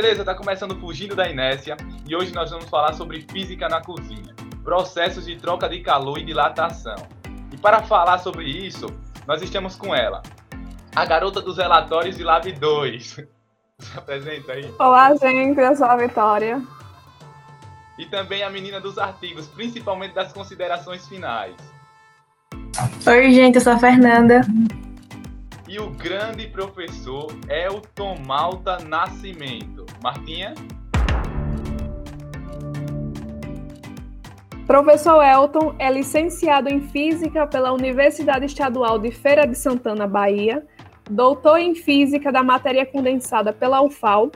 beleza? Tá começando Fugindo da Inércia e hoje nós vamos falar sobre física na cozinha, processos de troca de calor e dilatação. E para falar sobre isso, nós estamos com ela, a garota dos relatórios de Lab 2. Se apresenta aí. Olá, gente, eu sou a Vitória. E também a menina dos artigos, principalmente das considerações finais. Oi, gente, eu sou a Fernanda. E o grande professor Elton Malta Nascimento. Martinha? Professor Elton é licenciado em Física pela Universidade Estadual de Feira de Santana, Bahia, doutor em Física da matéria condensada pela UFAL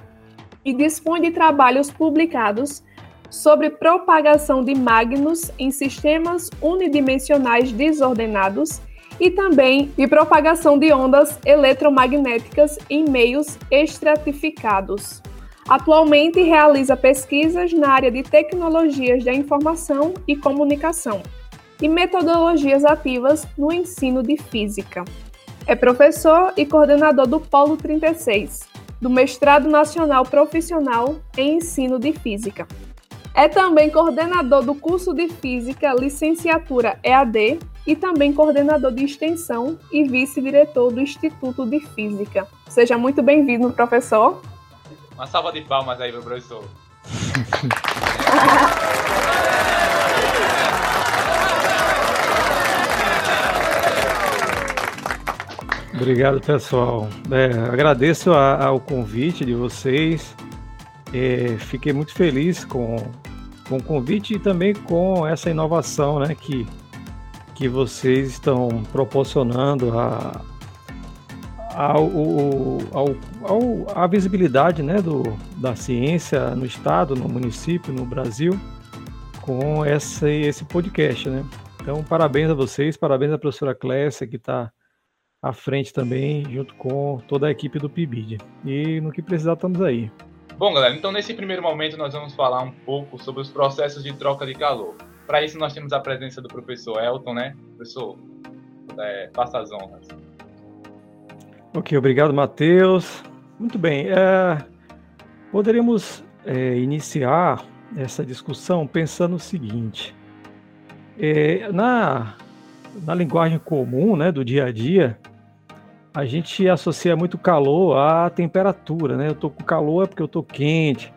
e dispõe de trabalhos publicados sobre propagação de magnos em sistemas unidimensionais desordenados e também de propagação de ondas eletromagnéticas em meios estratificados. Atualmente realiza pesquisas na área de tecnologias da informação e comunicação e metodologias ativas no ensino de física. É professor e coordenador do Polo 36, do Mestrado Nacional Profissional em Ensino de Física. É também coordenador do curso de Física Licenciatura EAD e também coordenador de extensão e vice-diretor do Instituto de Física. Seja muito bem-vindo, professor. Uma salva de palmas aí, meu professor. Obrigado, pessoal. É, agradeço a, ao convite de vocês. É, fiquei muito feliz com, com o convite e também com essa inovação né, que, que vocês estão proporcionando a, ao, ao, ao, a visibilidade né, do, da ciência no estado, no município, no Brasil, com esse, esse podcast. Né? Então, parabéns a vocês, parabéns à professora Clécia, que está à frente também, junto com toda a equipe do PIBID. E no que precisar, estamos aí. Bom, galera, então nesse primeiro momento nós vamos falar um pouco sobre os processos de troca de calor. Para isso nós temos a presença do professor Elton, né? Professor, é, faça as honras. Ok, obrigado, Matheus. Muito bem, é, poderíamos é, iniciar essa discussão pensando o seguinte: é, na, na linguagem comum, né, do dia a dia, a gente associa muito calor à temperatura, né? Eu tô com calor é porque eu tô quente.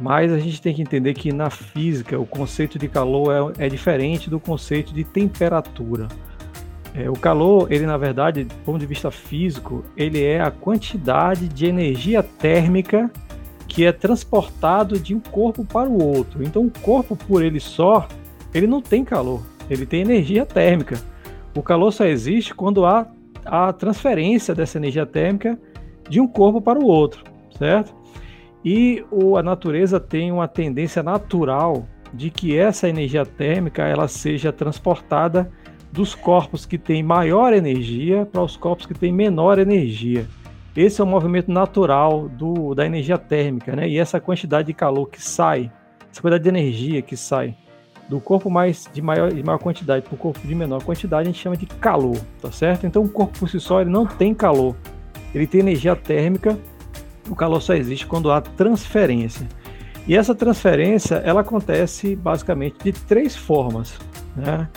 Mas a gente tem que entender que na física o conceito de calor é, é diferente do conceito de temperatura. É, o calor, ele na verdade, do ponto de vista físico, ele é a quantidade de energia térmica que é transportado de um corpo para o outro. Então, o corpo por ele só, ele não tem calor, ele tem energia térmica. O calor só existe quando há a transferência dessa energia térmica de um corpo para o outro, certo? E o, a natureza tem uma tendência natural de que essa energia térmica ela seja transportada dos corpos que têm maior energia para os corpos que têm menor energia. Esse é o movimento natural do, da energia térmica, né? E essa quantidade de calor que sai, essa quantidade de energia que sai do corpo mais de maior, de maior quantidade para o corpo de menor quantidade, a gente chama de calor, tá certo? Então o corpo por si só ele não tem calor, ele tem energia térmica, o calor só existe quando há transferência. E essa transferência ela acontece basicamente de três formas. Né?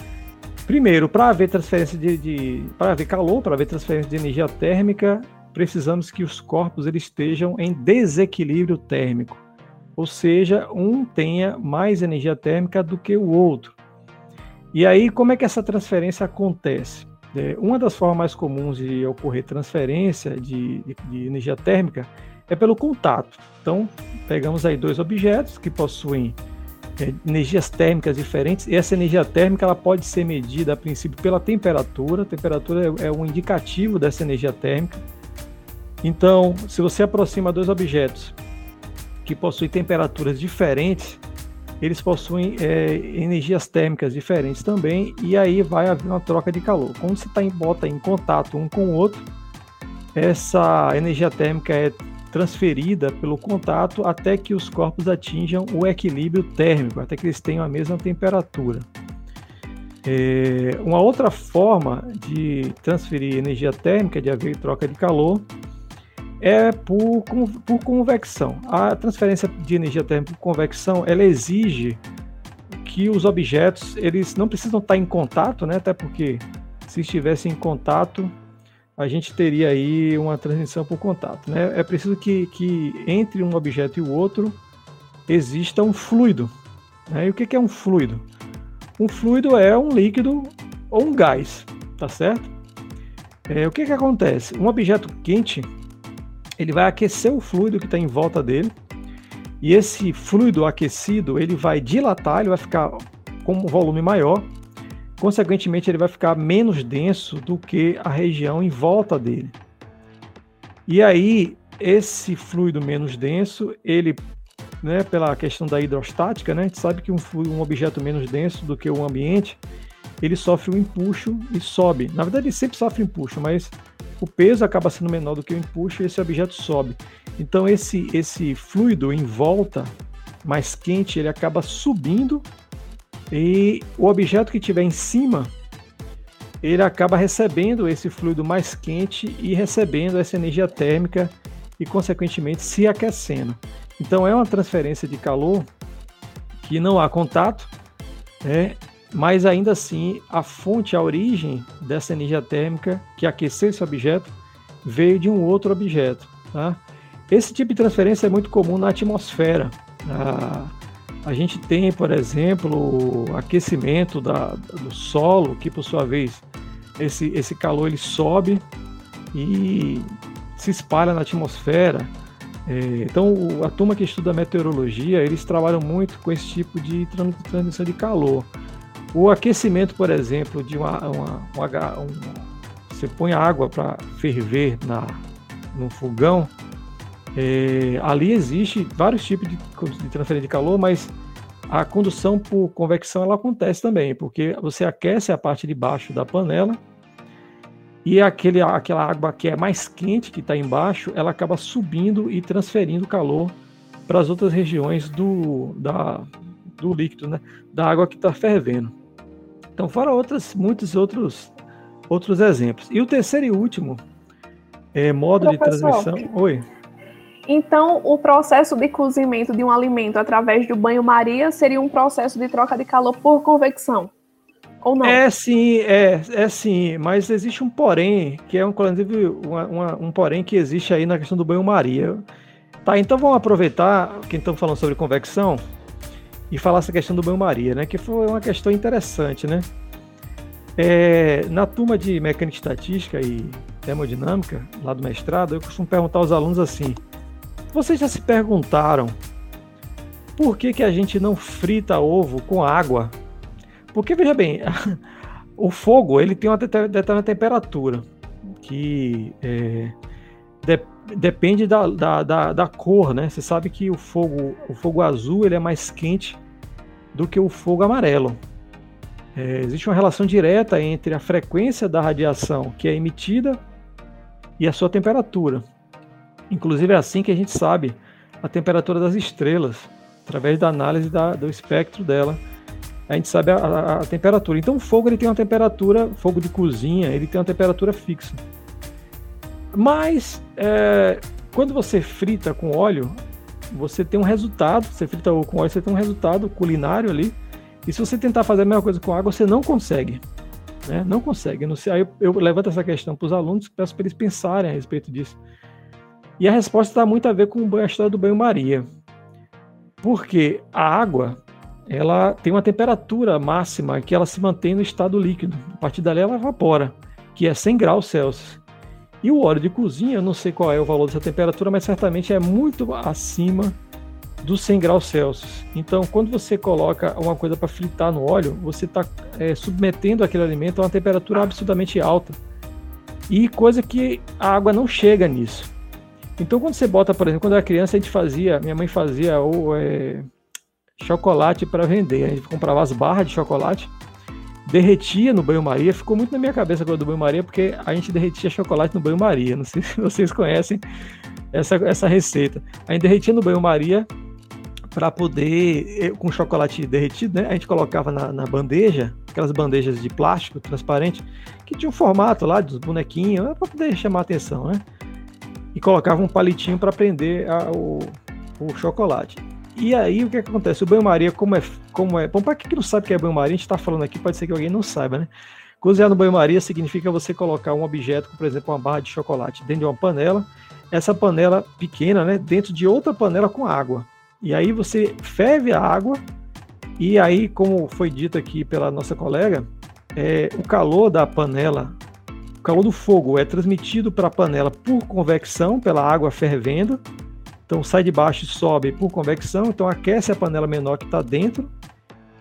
Primeiro, para haver transferência de, de para haver calor, para haver transferência de energia térmica, precisamos que os corpos eles estejam em desequilíbrio térmico ou seja, um tenha mais energia térmica do que o outro. E aí, como é que essa transferência acontece? É, uma das formas mais comuns de ocorrer transferência de, de, de energia térmica é pelo contato. Então, pegamos aí dois objetos que possuem energias térmicas diferentes. E essa energia térmica ela pode ser medida a princípio pela temperatura. A temperatura é, é um indicativo dessa energia térmica. Então, se você aproxima dois objetos que possuem temperaturas diferentes, eles possuem é, energias térmicas diferentes também, e aí vai haver uma troca de calor. Quando você tá em, bota em contato um com o outro, essa energia térmica é transferida pelo contato até que os corpos atinjam o equilíbrio térmico, até que eles tenham a mesma temperatura. É, uma outra forma de transferir energia térmica, de haver troca de calor, é por, por convecção. A transferência de energia térmica por convecção, ela exige que os objetos eles não precisam estar em contato, né? Até porque se estivessem em contato, a gente teria aí uma transmissão por contato, né? É preciso que, que entre um objeto e o outro exista um fluido. Né? E o que é um fluido? Um fluido é um líquido ou um gás, tá certo? É, o que, que acontece? Um objeto quente ele vai aquecer o fluido que está em volta dele e esse fluido aquecido ele vai dilatar, ele vai ficar com um volume maior, consequentemente ele vai ficar menos denso do que a região em volta dele. E aí esse fluido menos denso ele né, pela questão da hidrostática, né, a gente sabe que um, um objeto menos denso do que o ambiente, ele sofre um empuxo e sobe. Na verdade, ele sempre sofre empuxo, mas o peso acaba sendo menor do que o empuxo e esse objeto sobe. Então, esse, esse fluido em volta, mais quente, ele acaba subindo e o objeto que estiver em cima, ele acaba recebendo esse fluido mais quente e recebendo essa energia térmica e, consequentemente, se aquecendo. Então é uma transferência de calor que não há contato, né? mas ainda assim a fonte, a origem dessa energia térmica que aqueceu esse objeto veio de um outro objeto. Tá? Esse tipo de transferência é muito comum na atmosfera. A gente tem, por exemplo, o aquecimento da, do solo, que por sua vez esse, esse calor ele sobe e se espalha na atmosfera é, então, a turma que estuda meteorologia, eles trabalham muito com esse tipo de transmissão de calor. O aquecimento, por exemplo, de uma, uma, uma, uma você põe água para ferver na, no fogão, é, ali existe vários tipos de, de transferência de calor, mas a condução por convecção ela acontece também, porque você aquece a parte de baixo da panela e aquele, aquela água que é mais quente, que está embaixo, ela acaba subindo e transferindo calor para as outras regiões do, da, do líquido, né? da água que está fervendo. Então, fora outras, muitos outros, outros exemplos. E o terceiro e último é, modo Professor, de transmissão. Oi. Então, o processo de cozimento de um alimento através do banho-maria seria um processo de troca de calor por convecção. Ou não? É sim, é, é sim, mas existe um porém, que é um, inclusive uma, uma, um porém que existe aí na questão do banho-maria. Tá, então vamos aproveitar que estamos falando sobre convecção e falar essa questão do banho-maria, né? Que foi uma questão interessante, né? É, na turma de mecânica estatística e termodinâmica, lá do mestrado, eu costumo perguntar aos alunos assim: vocês já se perguntaram por que, que a gente não frita ovo com água porque, veja bem, o fogo ele tem uma determinada temperatura que é, de, depende da, da, da, da, cor, né? Você sabe que o fogo, o fogo azul ele é mais quente do que o fogo amarelo. É, existe uma relação direta entre a frequência da radiação que é emitida e a sua temperatura. Inclusive é assim que a gente sabe a temperatura das estrelas, através da análise da, do espectro dela a gente sabe a, a, a, temperatura. Então o fogo ele tem uma temperatura, fogo de cozinha, ele tem uma temperatura fixa. Mas é, quando você frita com óleo, você tem um resultado. Você frita com óleo, você tem um resultado culinário ali. E se você tentar fazer a mesma coisa com água, você não consegue. Né? Não consegue. Não sei, aí eu, eu levanto essa questão para os alunos, peço para eles pensarem a respeito disso. E a resposta está muito a ver com a história do banho-maria. Porque a água, ela tem uma temperatura máxima que ela se mantém no estado líquido. A partir dali ela evapora, que é 100 graus Celsius. E o óleo de cozinha, eu não sei qual é o valor dessa temperatura, mas certamente é muito acima dos 100 graus Celsius. Então, quando você coloca uma coisa para fritar no óleo, você está é, submetendo aquele alimento a uma temperatura absurdamente alta. E coisa que a água não chega nisso. Então, quando você bota, por exemplo, quando eu era criança, a gente fazia, minha mãe fazia ou é, chocolate para vender. A gente comprava as barras de chocolate, derretia no banho-maria. Ficou muito na minha cabeça agora do banho-maria, porque a gente derretia chocolate no banho-maria. Não sei se vocês conhecem essa, essa receita. A gente derretia no banho-maria para poder, com chocolate derretido, né? A gente colocava na, na, bandeja, aquelas bandejas de plástico transparente, que tinha um formato lá dos bonequinhos, para poder chamar a atenção, né? E colocava um palitinho para prender a, o, o chocolate. E aí o que, acontece? O banho-maria, como é. Como é bom, para quem não sabe o que é banho-maria, a gente está falando aqui, pode ser que alguém não saiba, né? Cozinhar no banho-maria significa você colocar um objeto, por exemplo, uma barra de chocolate, dentro de uma panela, essa panela pequena, né, dentro de outra panela com água. E aí você ferve a água, e aí, como foi dito aqui pela nossa colega, é, o calor da panela, calor do fogo é transmitido para a panela por convecção, pela água fervendo. Então sai de baixo e sobe por convecção, então aquece a panela menor que está dentro.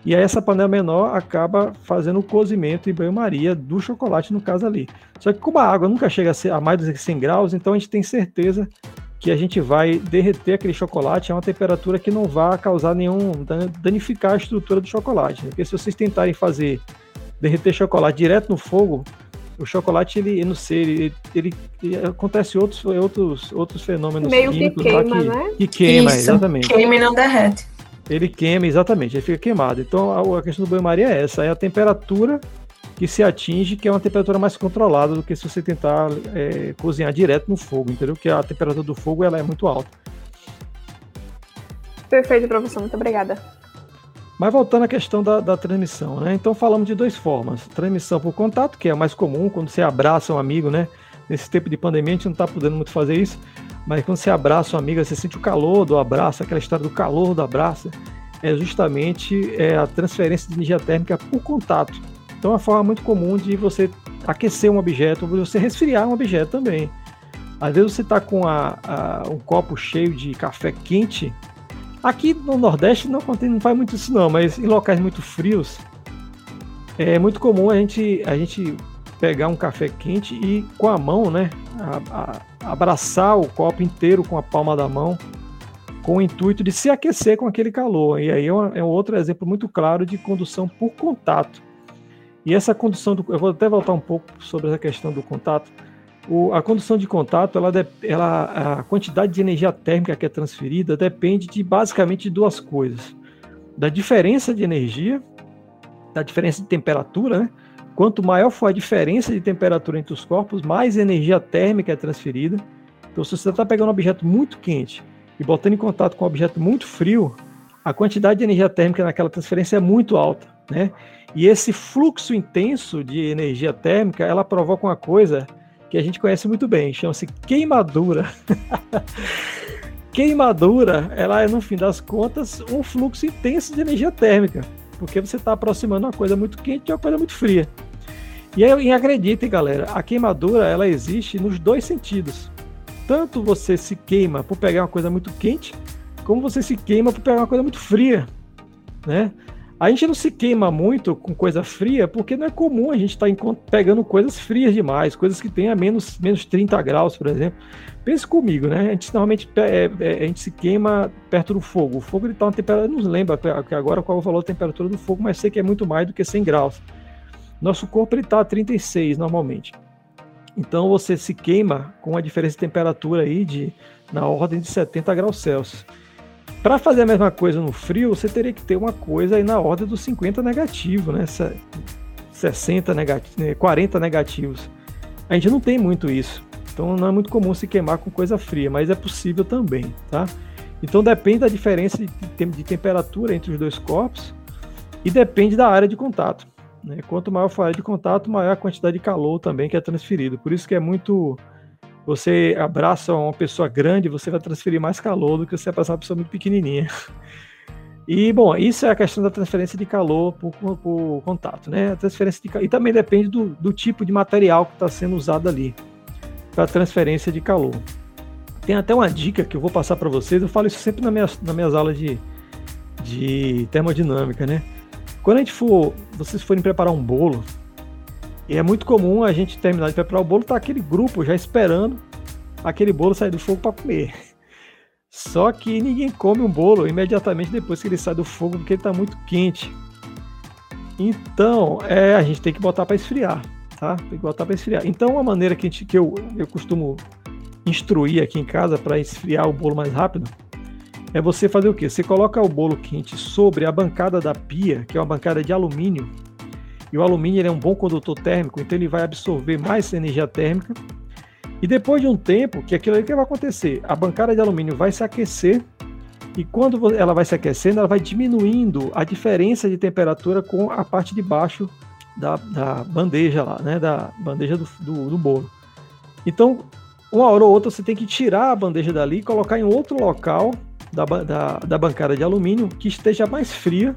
E aí essa panela menor acaba fazendo o cozimento em banho-maria do chocolate, no caso ali. Só que como a água nunca chega a, a mais de 100 graus, então a gente tem certeza que a gente vai derreter aquele chocolate a uma temperatura que não vai causar nenhum danificar a estrutura do chocolate. Né? Porque se vocês tentarem fazer derreter chocolate direto no fogo, o chocolate ele não sei, ele, ele, ele acontece outros outros outros fenômenos meio que queima, que, né? Que queima, Isso, exatamente. Queima e não derrete. Ele queima, exatamente, ele fica queimado. Então a, a questão do banho-maria é essa, é a temperatura que se atinge, que é uma temperatura mais controlada do que se você tentar é, cozinhar direto no fogo, entendeu? Porque a temperatura do fogo ela é muito alta. Perfeito, professor, muito obrigada. Mas voltando à questão da, da, transmissão, né? Então falamos de duas formas. Transmissão por contato, que é a mais comum, quando você abraça um amigo, né? Nesse tempo de pandemia a gente não está podendo muito fazer isso, mas quando você abraça um amigo, você sente o calor do abraço, aquela história do calor do abraço, é justamente é, a transferência de energia térmica por contato. Então é uma forma muito comum de você aquecer um objeto, ou você resfriar um objeto também. Às vezes você está com a, a, um copo cheio de café quente. Aqui no Nordeste não, não faz muito isso não, mas em locais muito frios é muito comum a gente, a gente pegar um café quente e com a mão, né, a, a, abraçar o copo inteiro com a palma da mão, com o intuito de se aquecer com aquele calor. E aí é, é um outro exemplo muito claro de condução por contato. E essa condução, do, eu vou até voltar um pouco sobre essa questão do contato. O, a condução de contato, ela, ela, a quantidade de energia térmica que é transferida depende de basicamente de duas coisas: da diferença de energia, da diferença de temperatura, né? Quanto maior for a diferença de temperatura entre os corpos, mais energia térmica é transferida. Então, se você está pegando um objeto muito quente e botando em contato com um objeto muito frio, a quantidade de energia térmica naquela transferência é muito alta, né? E esse fluxo intenso de energia térmica, ela provoca uma coisa que a gente conhece muito bem, chama-se queimadura. queimadura, ela é, no fim das contas, um fluxo intenso de energia térmica, porque você está aproximando uma coisa muito quente de uma coisa muito fria. E, aí, acreditem, galera, a queimadura, ela existe nos dois sentidos. Tanto você se queima por pegar uma coisa muito quente, como você se queima por pegar uma coisa muito fria, né? A gente não se queima muito com coisa fria, porque não é comum a gente estar tá pegando coisas frias demais, coisas que tenham menos, menos 30 graus, por exemplo. Pense comigo, né? A gente normalmente é, é, a gente se queima perto do fogo. O fogo está uma temperatura, não lembro agora qual é o valor da temperatura do fogo, mas sei que é muito mais do que 100 graus. Nosso corpo está a 36 normalmente. Então você se queima com uma diferença de temperatura aí de na ordem de 70 graus Celsius. Para fazer a mesma coisa no frio, você teria que ter uma coisa aí na ordem dos 50 negativo, né? 60 negativos, 40 negativos. A gente não tem muito isso. Então não é muito comum se queimar com coisa fria, mas é possível também, tá? Então depende da diferença de, temperatura entre os dois corpos e depende da área de contato. Né? Quanto maior for a área de contato, maior a quantidade de calor também que é transferido. Por isso que é muito você abraça uma pessoa grande, você vai transferir mais calor do que você abraçar uma pessoa muito pequenininha. E, bom, isso é a questão da transferência de calor por, por, contato, né? A transferência de, e também depende do, do tipo de material que está sendo usado ali para transferência de calor. Tem até uma dica que eu vou passar para vocês, eu falo isso sempre nas minhas, nas minhas aulas de, de termodinâmica, né? Quando a gente for, vocês forem preparar um bolo, e é muito comum a gente terminar de preparar o bolo, tá aquele grupo já esperando aquele bolo sair do fogo para comer. Só que ninguém come um bolo imediatamente depois que ele sai do fogo, porque ele está muito quente. Então, é, a gente tem que botar para esfriar, tá? Tem que botar para esfriar. Então, a maneira que, gente, que eu, eu costumo instruir aqui em casa para esfriar o bolo mais rápido é você fazer o quê? Você coloca o bolo quente sobre a bancada da pia, que é uma bancada de alumínio, e o alumínio é um bom condutor térmico, então ele vai absorver mais energia térmica. E depois de um tempo, que aquilo aí que vai acontecer? A bancada de alumínio vai se aquecer e quando ela vai se aquecendo, ela vai diminuindo a diferença de temperatura com a parte de baixo da, da bandeja lá, né? Da bandeja do, do, do bolo. Então, uma hora ou outra você tem que tirar a bandeja dali e colocar em outro local da, da, da bancada de alumínio que esteja mais fria,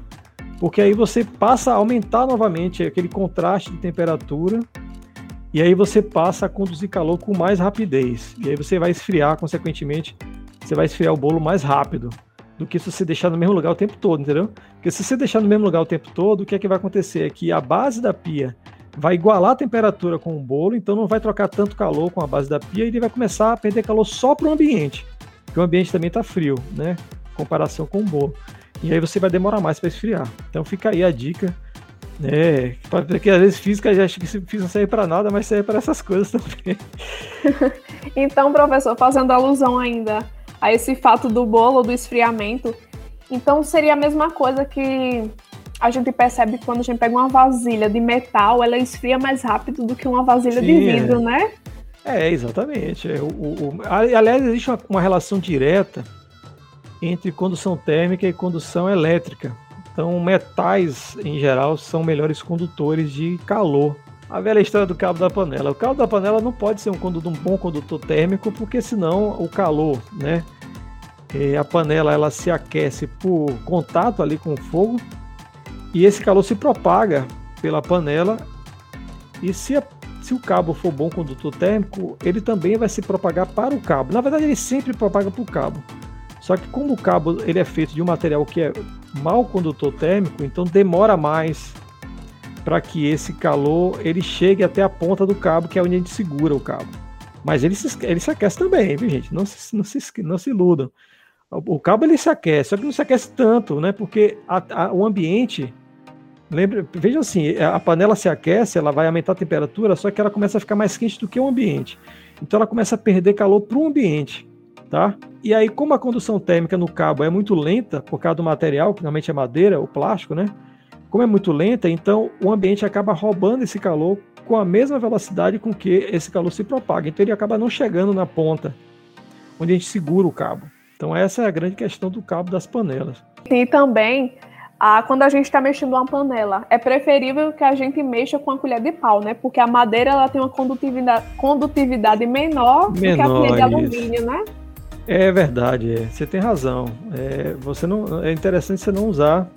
porque aí você passa a aumentar novamente aquele contraste de temperatura e aí você passa a conduzir calor com mais rapidez. E aí você vai esfriar, consequentemente, você vai esfriar o bolo mais rápido do que se você deixar no mesmo lugar o tempo todo, entendeu? Porque se você deixar no mesmo lugar o tempo todo, o que é que vai acontecer? É que a base da pia vai igualar a temperatura com o bolo, então não vai trocar tanto calor com a base da pia e ele vai começar a perder calor só para o ambiente, porque o ambiente também está frio, né? Em comparação com o bolo. E aí você vai demorar mais para esfriar. Então fica aí a dica. né? porque às vezes física já acha que física não serve para nada, mas serve para essas coisas também. então, professor, fazendo alusão ainda a esse fato do bolo, do esfriamento. Então seria a mesma coisa que a gente percebe quando a gente pega uma vasilha de metal, ela esfria mais rápido do que uma vasilha Sim, de vidro, é. né? É, exatamente. É, o, o, o, aliás, existe uma, uma relação direta entre condução térmica e condução elétrica. Então, metais, em geral, são melhores condutores de calor. A velha história do cabo da panela. O cabo da panela não pode ser um, condutor, um bom condutor térmico, porque senão o calor, né? a panela ela se aquece por contato ali com o fogo e esse calor se propaga pela panela e se, a, se o cabo for bom condutor térmico, ele também vai se propagar para o cabo. Na verdade, ele sempre propaga para o cabo. Só que como o cabo ele é feito de um material que é mal condutor térmico, então demora mais para que esse calor ele chegue até a ponta do cabo, que é onde a gente segura o cabo. Mas ele se, ele se aquece também, viu, gente? Não se, não se, não se iludam. O cabo ele se aquece, só que não se aquece tanto, né? Porque a, a, o ambiente. Lembra, veja assim, a panela se aquece, ela vai aumentar a temperatura, só que ela começa a ficar mais quente do que o ambiente. Então ela começa a perder calor para o ambiente, tá? E aí, como a condução térmica no cabo é muito lenta, por causa do material, que normalmente é madeira ou plástico, né? Como é muito lenta, então o ambiente acaba roubando esse calor com a mesma velocidade com que esse calor se propaga. Então ele acaba não chegando na ponta, onde a gente segura o cabo. Então essa é a grande questão do cabo das panelas. E também, ah, quando a gente está mexendo uma panela, é preferível que a gente mexa com a colher de pau, né? Porque a madeira ela tem uma condutividade, condutividade menor, menor do que a colher de alumínio, né? É verdade, é. você tem razão. É, você não, é interessante você não usar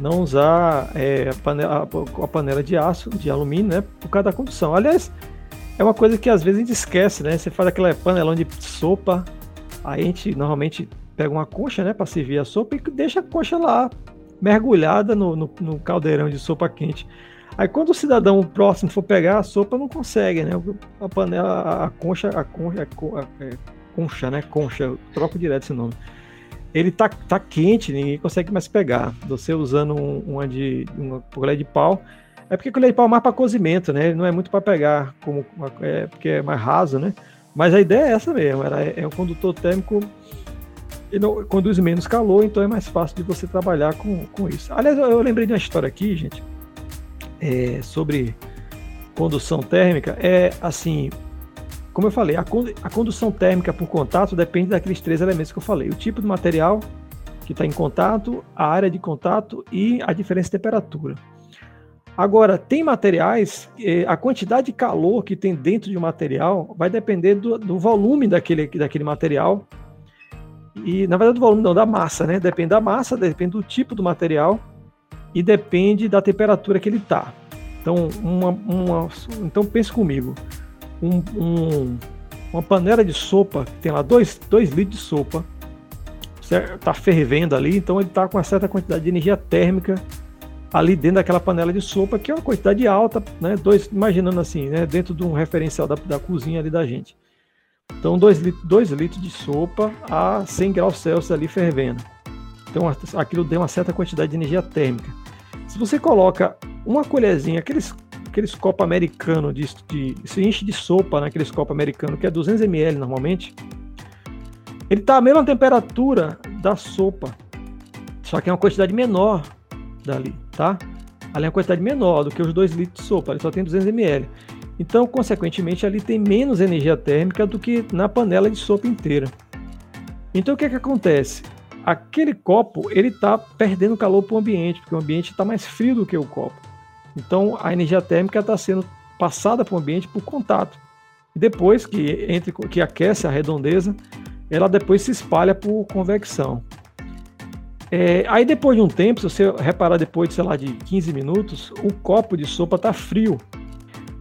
não usar é, a, panela, a, panela de aço, de alumínio, né? Por causa da condução. Aliás, é uma coisa que às vezes a gente esquece, né? Você faz aquela panelão de sopa, aí a gente normalmente pega uma concha, né, para servir a sopa e deixa a concha lá mergulhada no, no, no, caldeirão de sopa quente. Aí quando o cidadão próximo for pegar a sopa, não consegue, né? A panela, a concha, a concha, a, é, concha, né? Concha, eu troco direto esse nome ele tá, tá quente, ninguém consegue mais pegar. Você usando um, uma, de, uma colher de pau, é porque colher de pau é mais para cozimento, né? Ele não é muito para pegar, como é, porque é mais raso, né? Mas a ideia é essa mesmo, era, é um condutor térmico, ele conduz menos calor, então é mais fácil de você trabalhar com, com isso. Aliás, eu, eu lembrei de uma história aqui, gente, é, sobre condução térmica. É assim, como eu falei, a, a condução térmica por contato depende daqueles três elementos que eu falei: o tipo de material que está em contato, a área de contato e a diferença de temperatura. Agora, tem materiais, eh, a quantidade de calor que tem dentro de um material vai depender do, do, volume daquele, daquele material. E, na verdade, do volume não, da massa, né? Depende da massa, depende do tipo do material e depende da temperatura que ele está. Então, uma, uma, então pense comigo um, um, uma panela de sopa, que tem lá 2 litros de sopa, está fervendo ali, então ele está com uma certa quantidade de energia térmica ali dentro daquela panela de sopa, que é uma quantidade alta, né? Dois, imaginando assim, né? Dentro de um referencial da, da cozinha ali da gente. Então, 2 litros, dois litros de sopa a 100 graus Celsius ali fervendo. Então, aquilo tem uma certa quantidade de energia térmica. Se você coloca uma colherzinha, aqueles aqueles copos americanos de, de, se enche de sopa naqueles né, copos americanos, que é 200 ml normalmente, ele está a mesma temperatura da sopa, só que é uma quantidade menor dali, tá? Ali é uma quantidade menor do que os 2 litros de sopa, ele só tem 200 ml. Então, consequentemente, ali tem menos energia térmica do que na panela de sopa inteira. Então, o que, é que acontece? Aquele copo ele está perdendo calor para o ambiente, porque o ambiente está mais frio do que o copo. Então, a energia térmica está sendo passada para o ambiente por contato. E depois que, entre, que aquece a redondeza, ela depois se espalha por convecção. É, aí depois de um tempo, se você reparar depois de, sei lá, de 15 minutos, o copo de sopa está frio.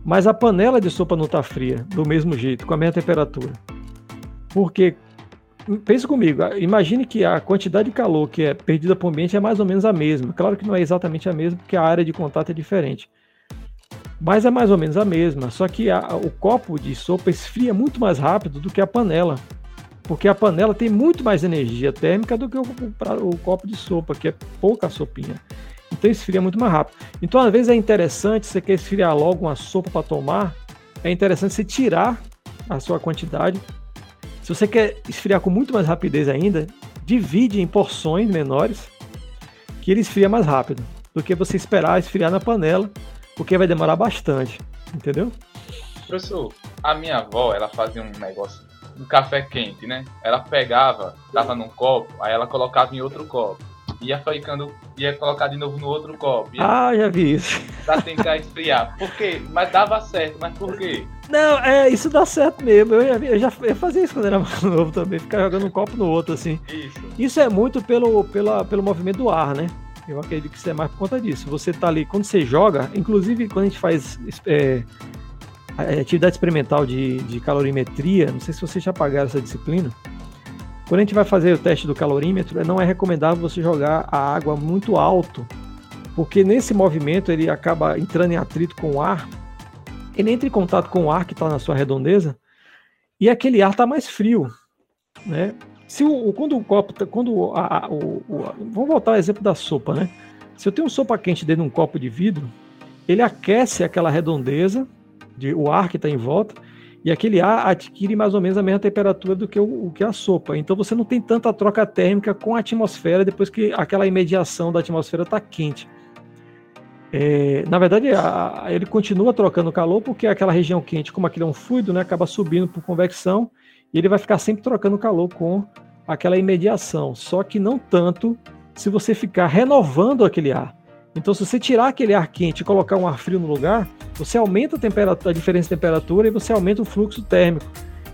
Mas a panela de sopa não está fria, do mesmo jeito, com a mesma temperatura. Porque, pense comigo, imagine que a quantidade de calor que é perdida para o ambiente é mais ou menos a mesma. Claro que não é exatamente a mesma, porque a área de contato é diferente. Mas é mais ou menos a mesma, só que a, o copo de sopa esfria muito mais rápido do que a panela. Porque a panela tem muito mais energia térmica do que o, o, o copo de sopa, que é pouca sopinha. Então esfria muito mais rápido. Então, às vezes é interessante, você quer esfriar logo uma sopa para tomar, é interessante você tirar a sua quantidade. Se você quer esfriar com muito mais rapidez ainda, divide em porções menores, que ele esfria mais rápido do que você esperar esfriar na panela, porque vai demorar bastante, entendeu? Professor, a minha avó, ela fazia um negócio, um café quente, né? Ela pegava, dava num copo, aí ela colocava em outro copo ia ficando, ia colocar de novo no outro copo. ah, já vi isso. Pra tentar esfriar. Por quê? Mas dava certo, mas por quê? Não, é, isso dá certo mesmo. Eu, já, eu já eu fazia isso quando era mais novo também, ficar jogando um copo no outro, assim. Isso. Isso é muito pelo, pela, pelo movimento do ar, né? Eu acredito que isso é mais por conta disso. Você tá ali, quando você joga, inclusive quando a gente faz é, atividade experimental de, de calorimetria, não sei se vocês já pagaram essa disciplina, quando a gente vai fazer o teste do calorímetro, não é recomendável você jogar a água muito alto, porque nesse movimento ele acaba entrando em atrito com o ar, ele entra em contato com o ar que está na sua redondeza e aquele ar está mais frio, né? Se o, quando o copo, tá, quando a, o, o, vamos voltar ao exemplo da sopa, né? Se eu tenho sopa quente dentro de um copo de vidro, ele aquece aquela redondeza de o ar que está em volta e aquele ar adquire mais ou menos a mesma temperatura do que o, o, que a sopa. Então você não tem tanta troca térmica com a atmosfera depois que aquela imediação da atmosfera está quente. É, na verdade, a, ele continua trocando calor porque aquela região quente, como aquele é um fluido, né, acaba subindo por convecção e ele vai ficar sempre trocando calor com aquela imediação. Só que não tanto se você ficar renovando aquele ar. Então, se você tirar aquele ar quente e colocar um ar frio no lugar, você aumenta a, a diferença de temperatura e você aumenta o fluxo térmico.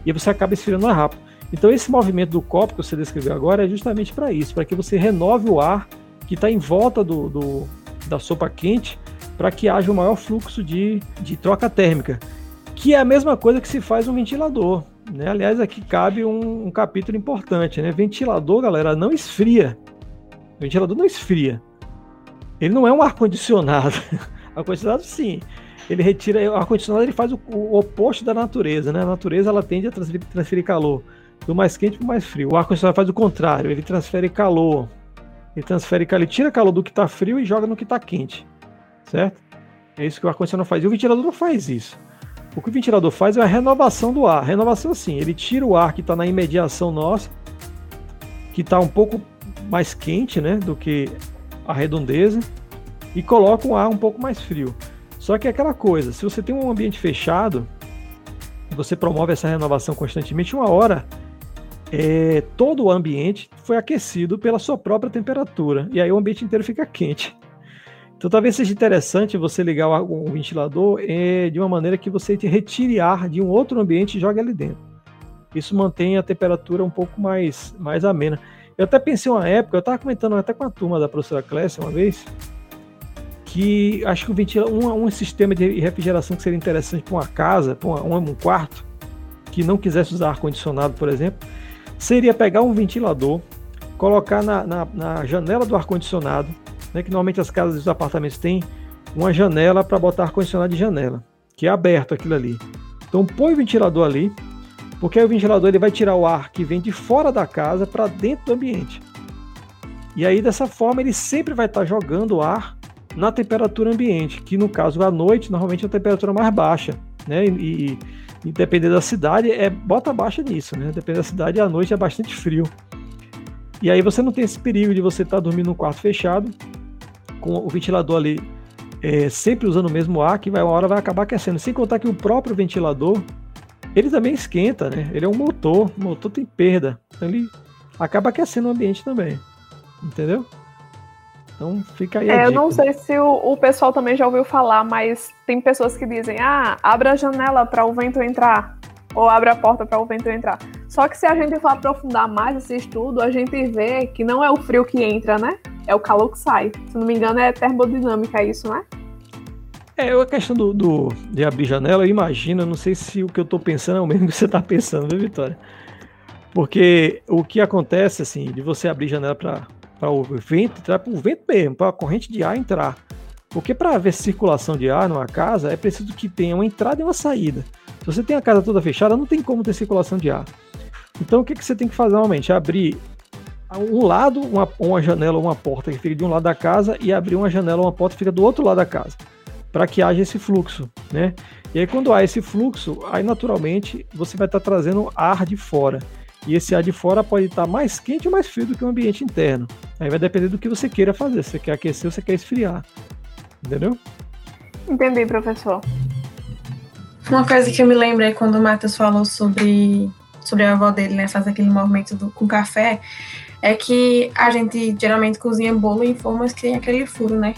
E você acaba esfriando mais rápido. Então, esse movimento do copo que você descreveu agora é justamente para isso, para que você renove o ar que está em volta do, do, da sopa quente, para que haja um maior fluxo de, de troca térmica, que é a mesma coisa que se faz um ventilador. Né? Aliás, aqui cabe um, um capítulo importante. Né? Ventilador, galera, não esfria. O ventilador não esfria. Ele não é um ar-condicionado. ar-condicionado, sim. Ele retira. O ar-condicionado ele faz o, o, oposto da natureza, né? A natureza ela tende a transferir, transferir calor do mais quente para o mais frio. O ar-condicionado faz o contrário, ele transfere calor. Ele transfere calor, ele tira calor do que está frio e joga no que está quente. Certo? É isso que o ar-condicionado faz. E o ventilador não faz isso. O que o ventilador faz é a renovação do ar. Renovação assim, ele tira o ar que está na imediação nossa, que está um pouco mais quente, né, do que a redondeza e coloca um ar um pouco mais frio. Só que é aquela coisa, se você tem um ambiente fechado, você promove essa renovação constantemente, uma hora é, todo o ambiente foi aquecido pela sua própria temperatura, e aí o ambiente inteiro fica quente. Então talvez seja interessante você ligar o, o ventilador é, de uma maneira que você retire ar de um outro ambiente e jogue ali dentro. Isso mantém a temperatura um pouco mais, mais amena. Eu até pensei uma época, eu estava comentando até com a turma da professora Clécia uma vez, que acho que o um, um sistema de refrigeração que seria interessante para uma casa, para um, um quarto, que não quisesse usar ar-condicionado, por exemplo, seria pegar um ventilador, colocar na, na, na janela do ar-condicionado, né, que normalmente as casas e os apartamentos têm uma janela para botar ar-condicionado de janela, que é aberto aquilo ali. Então põe o ventilador ali, porque o ventilador ele vai tirar o ar que vem de fora da casa para dentro do ambiente. E aí dessa forma ele sempre vai estar tá jogando ar na temperatura ambiente, que no caso à noite normalmente é a temperatura mais baixa, né? E, e dependendo da cidade é bota baixa nisso, né? Dependendo da cidade à noite é bastante frio. E aí você não tem esse perigo de você estar tá dormindo num quarto fechado com o ventilador ali é, sempre usando o mesmo ar, que vai, uma hora vai acabar aquecendo. Sem contar que o próprio ventilador, ele também esquenta, né? Ele é um motor, o motor tem perda. Então ele acaba aquecendo o ambiente também. Entendeu? Então fica aí. É, eu não sei se o, o, pessoal também já ouviu falar, mas tem pessoas que dizem: ah, abra a janela para o vento entrar, ou abre a porta para o vento entrar. Só que se a gente for aprofundar mais esse estudo, a gente vê que não é o frio que entra, né? É o calor que sai. Se não me engano, é termodinâmica isso, né? É, a questão do, do, de abrir janela, eu imagino, não sei se o que eu estou pensando é o mesmo que você está pensando, viu, Vitória? Porque o que acontece, assim, de você abrir janela para o vento, para o vento mesmo, para a corrente de ar entrar. Porque para haver circulação de ar numa casa, é preciso que tenha uma entrada e uma saída. Se você tem a casa toda fechada, não tem como ter circulação de ar. Então, o que, que você tem que fazer normalmente? Abrir um lado, uma, uma janela ou uma porta que fica de um lado da casa e abrir uma janela ou uma porta que fica do outro lado da casa para que haja esse fluxo, né? E aí quando há esse fluxo, aí naturalmente você vai estar tá trazendo ar de fora. E esse ar de fora pode estar tá mais quente ou mais frio do que o ambiente interno. Aí vai depender do que você queira fazer. Se você quer aquecer ou você quer esfriar. Entendeu? Entendi, professor. Uma coisa que eu me lembrei quando o Matheus falou sobre, sobre a avó dele, né? Fazer aquele movimento do, com café, é que a gente geralmente cozinha bolo em formas que tem aquele furo, né?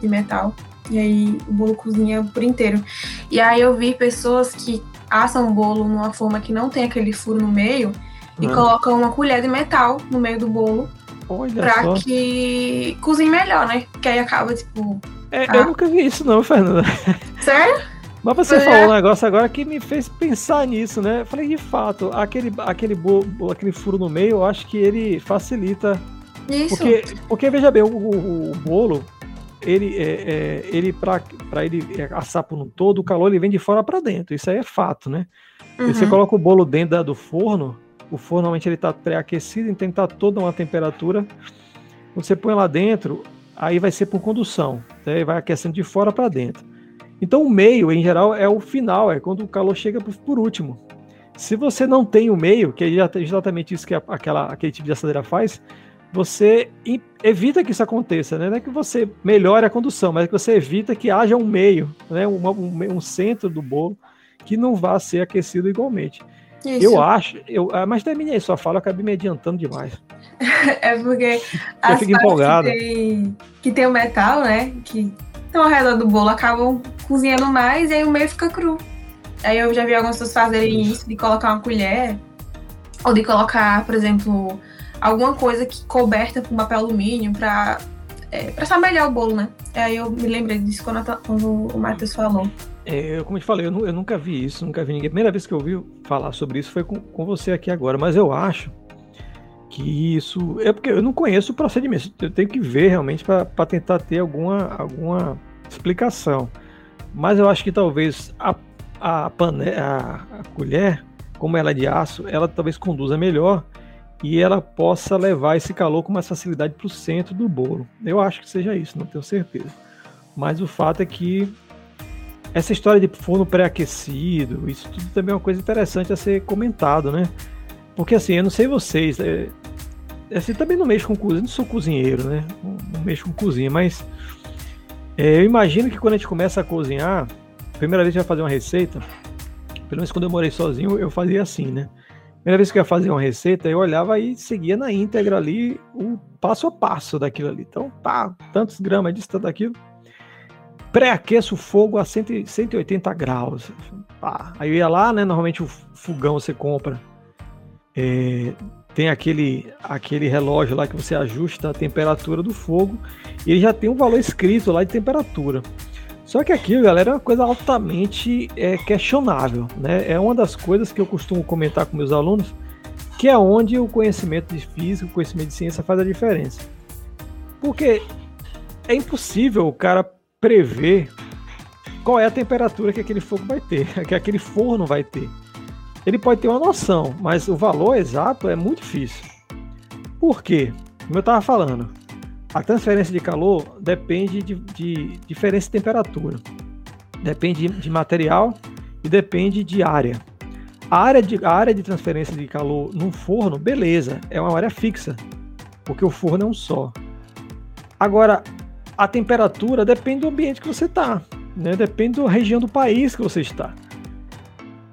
De metal. E aí o bolo cozinha por inteiro. E aí eu vi pessoas que assam o bolo numa forma que não tem aquele furo no meio e ah. colocam uma colher de metal no meio do bolo Olha pra só. que cozinhe melhor, né? Porque aí acaba, tipo. É, Eu nunca vi isso, não, Fernanda. Sério? Mas você é. falou um negócio agora que me fez pensar nisso, né? falei, de fato, aquele, aquele, bolo, aquele furo no meio, eu acho que ele facilita. Isso. Porque, porque veja bem, o, o, o bolo, ele, é, é, ele para ele assar por um todo, o calor ele vem de fora para dentro. Isso aí é fato, né? Uhum. Você coloca o bolo dentro da, do forno, o forno normalmente ele está pré-aquecido, então tem que estar tá toda uma temperatura. Quando você põe lá dentro, aí vai ser por condução, né? vai aquecendo de fora para dentro. Então o meio, em geral, é o final, é quando o calor chega por, por último. Se você não tem o meio, que é exatamente isso que aquela, aquele tipo de assadeira faz, você evita que isso aconteça, né? Não é que você melhore a condução, mas é que você evita que haja um meio, né? um, um, um centro do bolo que não vá ser aquecido igualmente. Isso. Eu acho, eu, ah, mas terminei sua fala, eu acabei me adiantando demais. é porque eu fico empolgado. Que tem, que tem o metal, né? Que estão ao redor do bolo acabam cozinhando mais e aí o meio fica cru. Aí eu já vi algumas pessoas fazerem isso, de colocar uma colher, ou de colocar, por exemplo, alguma coisa que coberta com papel alumínio para é, pra melhor o bolo, né? Aí eu me lembrei disso quando, quando o Matheus falou. É, como eu te falei, eu, eu, nunca vi isso, nunca vi ninguém. A primeira vez que eu ouvi falar sobre isso foi com, com você aqui agora, mas eu acho que isso. É porque eu não conheço o procedimento, eu tenho que ver realmente para tentar ter alguma, alguma explicação. Mas eu acho que talvez a, a, pane, a, a colher, como ela é de aço, ela talvez conduza melhor e ela possa levar esse calor com mais facilidade para o centro do bolo. Eu acho que seja isso, não tenho certeza. Mas o fato é que essa história de forno pré-aquecido, isso tudo também é uma coisa interessante a ser comentado, né? Porque assim, eu não sei vocês, é, assim, também não mexo com cozinha, não sou cozinheiro, né? Não, não mexo com cozinha, mas é, eu imagino que quando a gente começa a cozinhar, primeira vez que vai fazer uma receita, pelo menos quando eu morei sozinho, eu fazia assim, né? Primeira vez que eu ia fazer uma receita, eu olhava e seguia na íntegra ali o passo a passo daquilo ali. Então, pá, tantos gramas disso, tanto daquilo. Pré-aqueço o fogo a 100, 180 graus. Pá. Aí eu ia lá, né? Normalmente o fogão você compra. É, tem aquele, aquele relógio lá que você ajusta a temperatura do fogo. E ele já tem um valor escrito lá de temperatura. Só que aquilo, galera, é uma coisa altamente é, questionável, né? É uma das coisas que eu costumo comentar com meus alunos, que é onde o conhecimento de física, o conhecimento de ciência faz a diferença. Porque é impossível o cara prever qual é a temperatura que aquele fogo vai ter, que aquele forno vai ter. Ele pode ter uma noção, mas o valor exato é muito difícil. Por quê? Como eu estava falando, a transferência de calor depende de, de diferença de temperatura, depende de material e depende de área. A área de, a área de transferência de calor num forno, beleza, é uma área fixa, porque o forno é um só. Agora, a temperatura depende do ambiente que você está, né? depende da região do país que você está.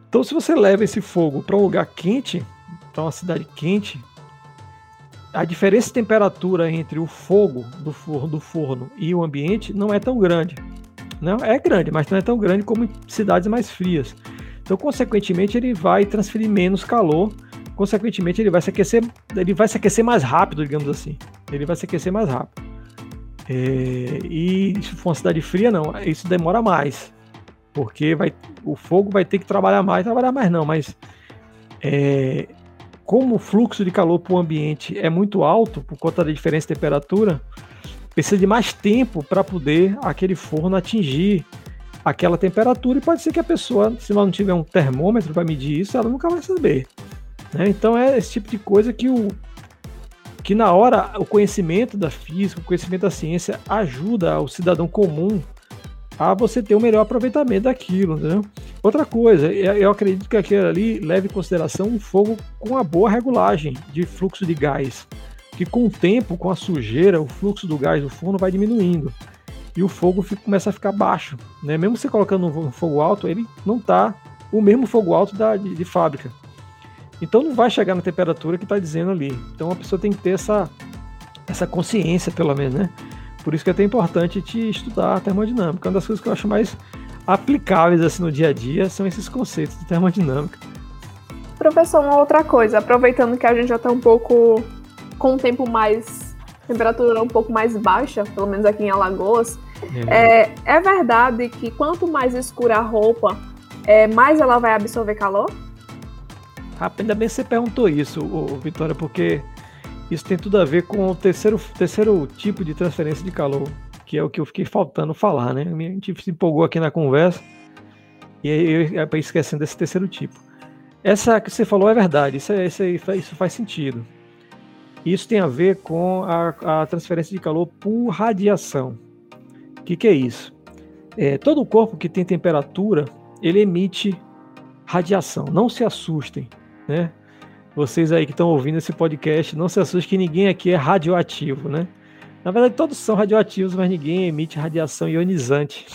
Então, se você leva esse fogo para um lugar quente, para uma cidade quente, a diferença de temperatura entre o fogo do forno, do forno e o ambiente não é tão grande. Não é grande, mas não é tão grande como em cidades mais frias. Então, consequentemente, ele vai transferir menos calor. Consequentemente, ele vai se aquecer, ele vai se aquecer mais rápido, digamos assim. Ele vai se aquecer mais rápido. É, e se for uma cidade fria, não, isso demora mais. Porque vai, o fogo vai ter que trabalhar mais, trabalhar mais não, mas é, como o fluxo de calor para o ambiente é muito alto por conta da diferença de temperatura, precisa de mais tempo para poder aquele forno atingir aquela temperatura e pode ser que a pessoa, se ela não tiver um termômetro para medir isso, ela nunca vai saber. Né? Então é esse tipo de coisa que o que na hora o conhecimento da física, o conhecimento da ciência ajuda o cidadão comum a você ter um melhor aproveitamento daquilo, entendeu? Outra coisa, eu acredito que aquele ali leve em consideração um fogo com uma boa regulagem de fluxo de gás, que com o tempo, com a sujeira, o fluxo do gás do forno vai diminuindo e o fogo fica, começa a ficar baixo, né? Mesmo você colocando um fogo alto, ele não está o mesmo fogo alto da, de, de fábrica. Então não vai chegar na temperatura que está dizendo ali. Então a pessoa tem que ter essa, essa consciência, pelo menos, né? Por isso que é até importante te estudar a termodinâmica. Uma das coisas que eu acho mais aplicáveis assim no dia a dia são esses conceitos de termodinâmica. Professor, uma outra coisa, aproveitando que a gente já está um pouco com um tempo mais temperatura um pouco mais baixa, pelo menos aqui em Alagoas, é, é, é verdade que quanto mais escura a roupa, é, mais ela vai absorver calor? ainda bem que você perguntou isso, Vitória, porque isso tem tudo a ver com o terceiro, terceiro tipo de transferência de calor, que é o que eu fiquei faltando falar, né? A gente se empolgou aqui na conversa e eu acabei esquecendo desse terceiro tipo. Essa que você falou é verdade, isso, é, isso, isso faz sentido. Isso tem a ver com a, a transferência de calor por radiação. O que, que é isso? É, todo corpo que tem temperatura, ele emite radiação. Não se assustem, né? Vocês aí que estão ouvindo esse podcast, não se assustem que ninguém aqui é radioativo, né? Na verdade, todos são radioativos, mas ninguém emite radiação ionizante.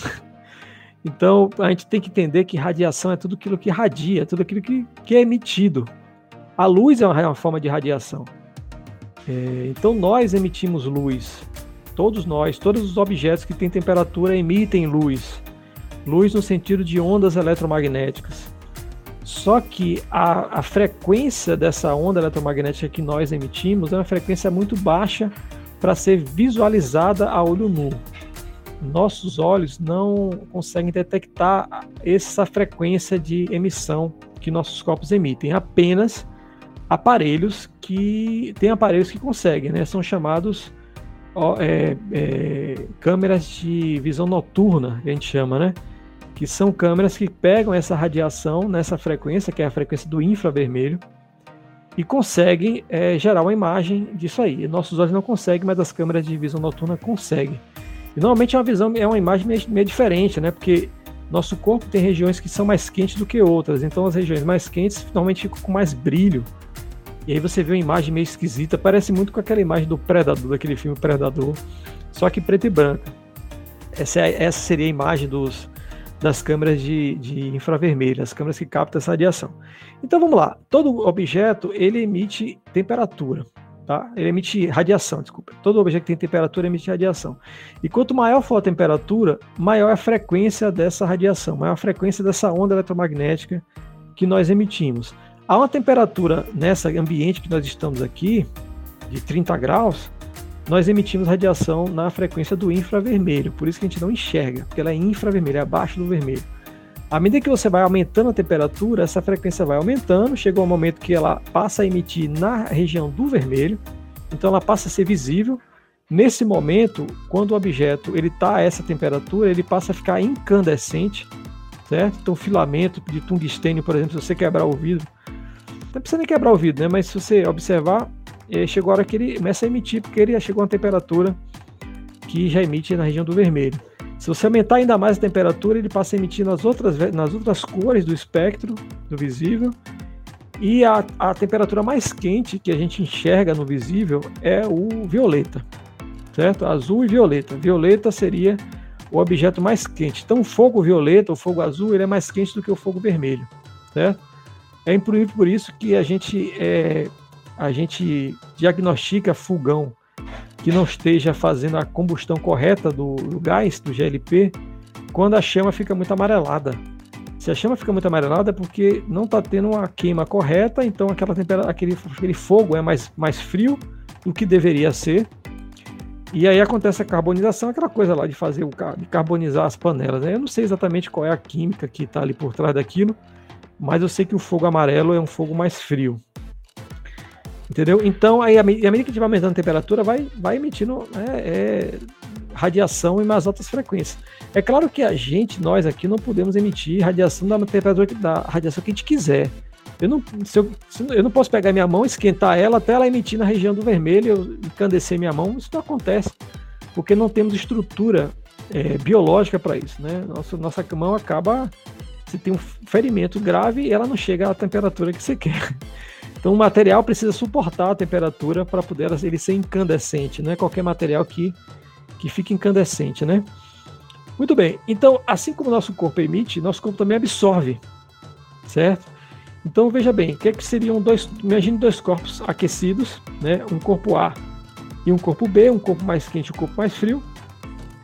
então, a gente tem que entender que radiação é tudo aquilo que radia, tudo aquilo que, que é emitido. A luz é uma, é uma forma de radiação. É, então, nós emitimos luz. Todos nós, todos os objetos que têm temperatura emitem luz. Luz no sentido de ondas eletromagnéticas. Só que a, a frequência dessa onda eletromagnética que nós emitimos é uma frequência muito baixa para ser visualizada a olho nu. Nossos olhos não conseguem detectar essa frequência de emissão que nossos corpos emitem, apenas aparelhos que tem aparelhos que conseguem, né? São chamados ó, é, é, câmeras de visão noturna, a gente chama, né? Que são câmeras que pegam essa radiação nessa frequência, que é a frequência do infravermelho, e conseguem é, gerar uma imagem disso aí. Nossos olhos não conseguem, mas as câmeras de visão noturna conseguem. E normalmente é uma visão, é uma imagem meio, meio diferente, né? Porque nosso corpo tem regiões que são mais quentes do que outras, então as regiões mais quentes normalmente ficam com mais brilho. E aí você vê uma imagem meio esquisita, parece muito com aquela imagem do Predador, daquele filme Predador, só que preto e branco. Essa, é, essa seria a imagem dos, das câmeras de, de infravermelho, as câmeras que captam essa radiação. Então vamos lá, todo objeto ele emite temperatura, tá? Ele emite radiação, desculpa. Todo objeto que tem temperatura emite radiação. E quanto maior for a temperatura, maior é a frequência dessa radiação, maior a frequência dessa onda eletromagnética que nós emitimos. A uma temperatura nessa ambiente que nós estamos aqui, de 30 graus, nós emitimos radiação na frequência do infravermelho, por isso que a gente não enxerga, porque ela é infravermelha, é abaixo do vermelho. À medida que você vai aumentando a temperatura, essa frequência vai aumentando, chega um momento que ela passa a emitir na região do vermelho, então ela passa a ser visível. Nesse momento, quando o objeto ele está a essa temperatura, ele passa a ficar incandescente, certo? Então, filamento de tungstênio, por exemplo, se você quebrar o vidro, não precisa nem quebrar o vidro, né? Mas se você observar, e chegou a hora que ele começa a emitir, porque ele já chegou a uma temperatura que já emite na região do vermelho. Se você aumentar ainda mais a temperatura, ele passa a emitir nas outras, nas outras cores do espectro do visível. E a, a temperatura mais quente que a gente enxerga no visível é o violeta. certo? Azul e violeta. Violeta seria o objeto mais quente. Então, o fogo violeta, o fogo azul, ele é mais quente do que o fogo vermelho, certo? É por isso que a gente, é, a gente diagnostica fogão que não esteja fazendo a combustão correta do, do gás, do GLP, quando a chama fica muito amarelada. Se a chama fica muito amarelada é porque não está tendo uma queima correta, então aquela temperatura, aquele, aquele fogo é mais, mais frio do que deveria ser. E aí acontece a carbonização, aquela coisa lá de fazer o de carbonizar as panelas. Né? Eu não sei exatamente qual é a química que está ali por trás daquilo, mas eu sei que o fogo amarelo é um fogo mais frio. Entendeu? Então, aí, à medida que a gente vai aumentando a temperatura, vai, vai emitindo né, é, radiação em mais altas frequências. É claro que a gente, nós aqui, não podemos emitir radiação da temperatura da radiação que a gente quiser. Eu não, se eu, se eu não posso pegar minha mão, esquentar ela até ela emitir na região do vermelho, encandecer minha mão. Isso não acontece, porque não temos estrutura é, biológica para isso. Né? Nossa, nossa mão acaba, se tem um ferimento grave, ela não chega à temperatura que você quer. Então o material precisa suportar a temperatura para poder ele ser incandescente, não é qualquer material que, que fique incandescente, né? Muito bem, então assim como nosso corpo emite, nosso corpo também absorve, certo? Então veja bem, o que, é que seriam dois, imagine dois corpos aquecidos, né? Um corpo A e um corpo B, um corpo mais quente e um corpo mais frio.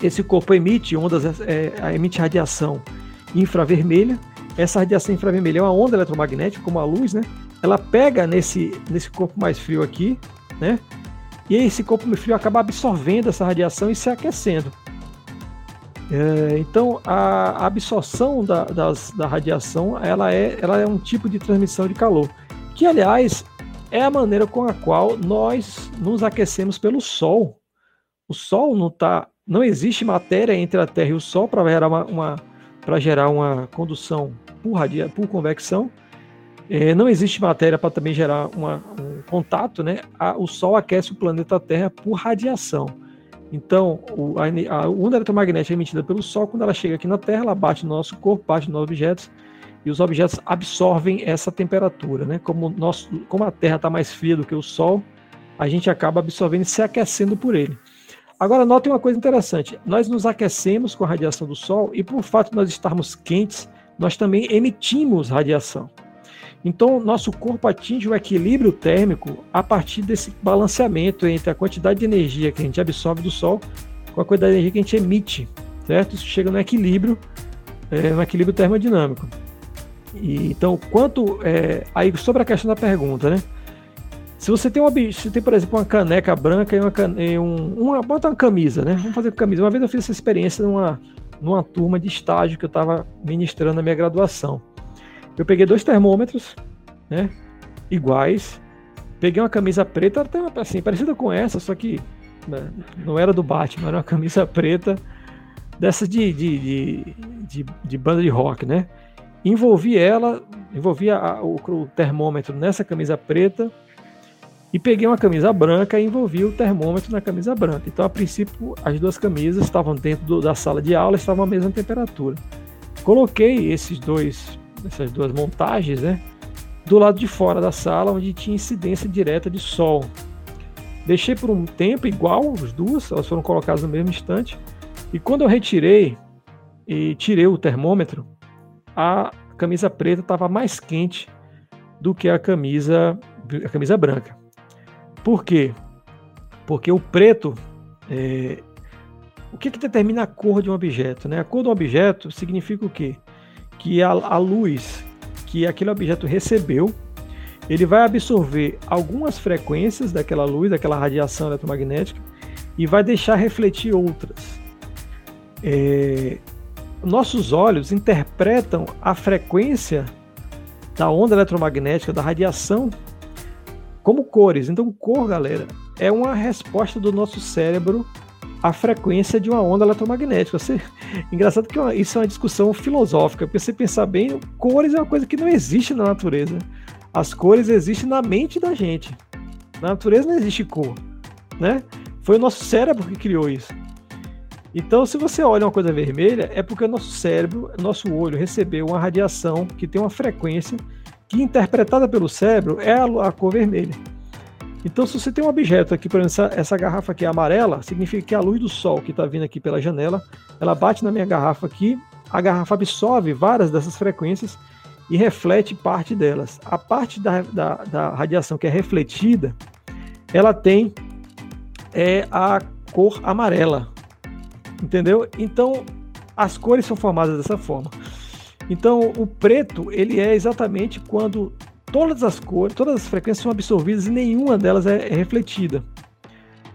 Esse corpo emite ondas, é, emite radiação infravermelha. Essa radiação infravermelha é uma onda eletromagnética, como a luz, né? Ela pega nesse, nesse corpo mais frio aqui, né? E esse corpo mais frio acaba absorvendo essa radiação e se aquecendo. É, então, a absorção da, das, da radiação ela é, ela é um tipo de transmissão de calor, que, aliás, é a maneira com a qual nós nos aquecemos pelo Sol. O Sol não tá, não existe matéria entre a Terra e o Sol para gerar uma, uma para gerar uma condução por, radia, por convecção. É, não existe matéria para também gerar uma, um contato, né? A, o Sol aquece o planeta Terra por radiação. Então, o, a, a, onda eletromagnética é emitida pelo Sol, quando ela chega aqui na Terra, ela bate no nosso corpo, bate nos objetos, e os objetos absorvem essa temperatura, né? Como, nosso, como a Terra está mais fria do que o Sol, a gente acaba absorvendo e se aquecendo por ele. Agora, notem uma coisa interessante: nós nos aquecemos com a radiação do Sol, e por fato de nós estarmos quentes, nós também emitimos radiação. Então, nosso corpo atinge o equilíbrio térmico a partir desse balanceamento entre a quantidade de energia que a gente absorve do Sol com a quantidade de energia que a gente emite, certo? Isso chega no equilíbrio, é, no equilíbrio termodinâmico. E, então, quanto é, aí sobre a questão da pergunta, né? Se você tem uma, se tem por exemplo uma caneca branca e uma, e um, uma bota uma camisa, né? Vamos fazer com camisa. Uma vez eu fiz essa experiência numa numa turma de estágio que eu estava ministrando na minha graduação. Eu peguei dois termômetros, né? Iguais. Peguei uma camisa preta, até assim, parecida com essa, só que né, não era do Batman, era uma camisa preta dessas de, de, de, de, de banda de rock, né? Envolvi ela, envolvi a, o, o termômetro nessa camisa preta e peguei uma camisa branca e envolvi o termômetro na camisa branca. Então, a princípio, as duas camisas estavam dentro do, da sala de aula, estavam à mesma temperatura. Coloquei esses dois essas duas montagens, né? Do lado de fora da sala, onde tinha incidência direta de sol. Deixei por um tempo igual as duas, elas foram colocadas no mesmo instante. E quando eu retirei e tirei o termômetro, a camisa preta estava mais quente do que a camisa, a camisa branca. Por quê? Porque o preto, é, o que, que determina a cor de um objeto? Né? A cor de um objeto significa o quê? Que a, a luz que aquele objeto recebeu, ele vai absorver algumas frequências daquela luz, daquela radiação eletromagnética, e vai deixar refletir outras. É, nossos olhos interpretam a frequência da onda eletromagnética, da radiação, como cores. Então, cor, galera, é uma resposta do nosso cérebro a frequência de uma onda eletromagnética. Você... Engraçado que isso é uma discussão filosófica, porque você pensar bem, cores é uma coisa que não existe na natureza. As cores existem na mente da gente. Na natureza não existe cor, né? Foi o nosso cérebro que criou isso. Então, se você olha uma coisa vermelha, é porque o nosso cérebro, nosso olho, recebeu uma radiação que tem uma frequência que, interpretada pelo cérebro, é a, a cor vermelha. Então, se você tem um objeto aqui, por exemplo, essa, essa garrafa aqui é amarela, significa que a luz do sol que está vindo aqui pela janela, ela bate na minha garrafa aqui, a garrafa absorve várias dessas frequências e reflete parte delas. A parte da, da, da radiação que é refletida, ela tem é, a cor amarela, entendeu? Então, as cores são formadas dessa forma. Então, o preto, ele é exatamente quando todas as cores, todas as frequências são absorvidas e nenhuma delas é, é refletida.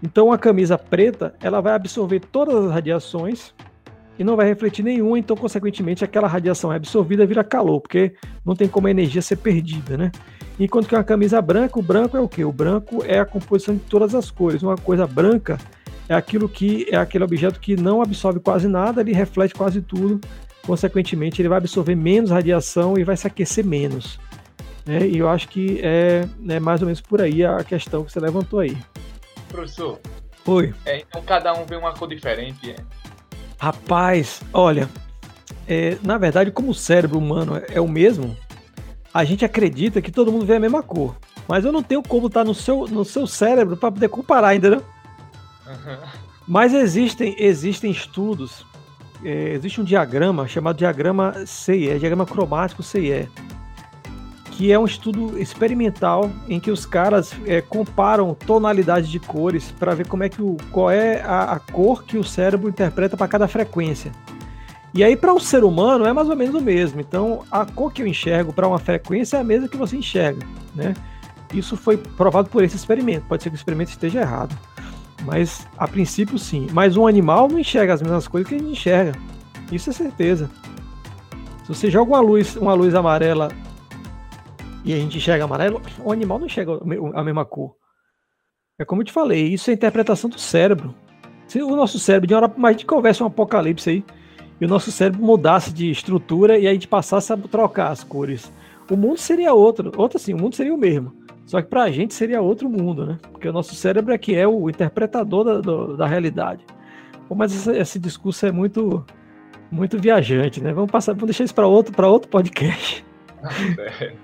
Então, a camisa preta, ela vai absorver todas as radiações e não vai refletir nenhuma, então, consequentemente, aquela radiação é absorvida vira calor, porque não tem como a energia ser perdida, né? Enquanto que uma camisa branca, o branco é o quê? O branco é a composição de todas as cores. Uma coisa branca é aquilo que é aquele objeto que não absorve quase nada, ele reflete quase tudo. Consequentemente, ele vai absorver menos radiação e vai se aquecer menos. Né? E eu acho que é, é mais ou menos por aí a questão que você levantou aí. Professor. Oi. É, então cada um vê uma cor diferente. É? Rapaz, olha, é, na verdade, como o cérebro humano é, é o mesmo, a gente acredita que todo mundo vê a mesma cor. Mas eu não tenho como estar no seu, no seu cérebro para poder comparar ainda, né? Mas existem, existem estudos, é, existe um diagrama chamado diagrama CIE, diagrama cromático CIE, que é um estudo experimental em que os caras é, comparam tonalidades de cores para ver como é que o, qual é a, a cor que o cérebro interpreta para cada frequência. E aí, para o um ser humano, é mais ou menos o mesmo. Então, a cor que eu enxergo para uma frequência é a mesma que você enxerga. Né? Isso foi provado por esse experimento. Pode ser que o experimento esteja errado. Mas a princípio sim. Mas um animal não enxerga as mesmas coisas que a gente enxerga. Isso é certeza. Se você joga uma luz, uma luz amarela e a gente enxerga amarelo, o animal não enxerga a mesma cor. É como eu te falei, isso é interpretação do cérebro. Se o nosso cérebro, de uma hora mais de conversa um apocalipse aí, e o nosso cérebro mudasse de estrutura e a gente passasse a trocar as cores, o mundo seria outro. Outro assim, o mundo seria o mesmo. Só que para a gente seria outro mundo, né? Porque o nosso cérebro é que é o interpretador da, do, da realidade. Mas esse, esse, discurso é muito muito viajante, né? Vamos passar, vamos deixar isso para outro, para outro podcast.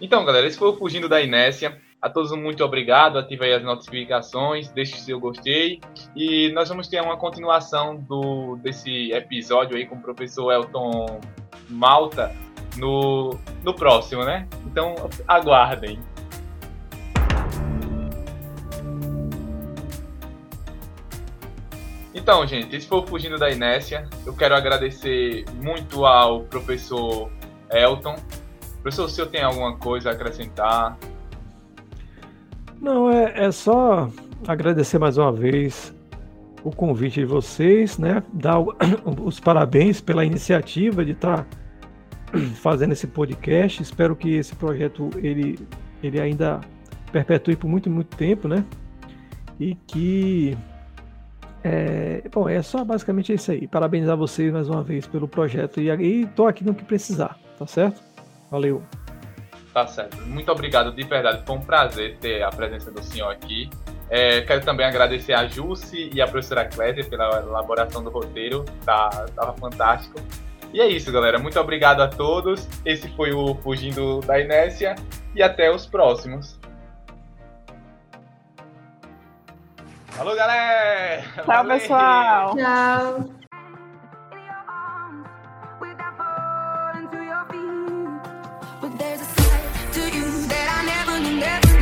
Então, galera, esse foi o Fugindo da Inércia. A todos muito obrigado, ative aí as notificações, deixe o seu gostei. E nós vamos ter uma continuação do, desse episódio aí com o professor Elton Malta no, no próximo, né? Então aguardem. Então, gente, esse foi o Fugindo da Inércia. Eu quero agradecer muito ao professor Elton. Professor, o senhor tem alguma coisa a acrescentar? Não, é, é só agradecer mais uma vez o convite de vocês, né? Dar os parabéns pela iniciativa de estar tá fazendo esse podcast. Espero que esse projeto ele, ele ainda perpetue por muito, muito tempo, né? E que. É, bom, é só basicamente isso aí. Parabenizar vocês mais uma vez pelo projeto. E estou aqui no que precisar, tá certo? Valeu. Tá certo. Muito obrigado, de verdade. Foi um prazer ter a presença do senhor aqui. É, quero também agradecer a Jussi e a professora Clésia pela elaboração do roteiro. Tá, tava fantástico. E é isso, galera. Muito obrigado a todos. Esse foi o Fugindo da Inércia e até os próximos. Falou, galera! Tchau, pessoal! Tchau! never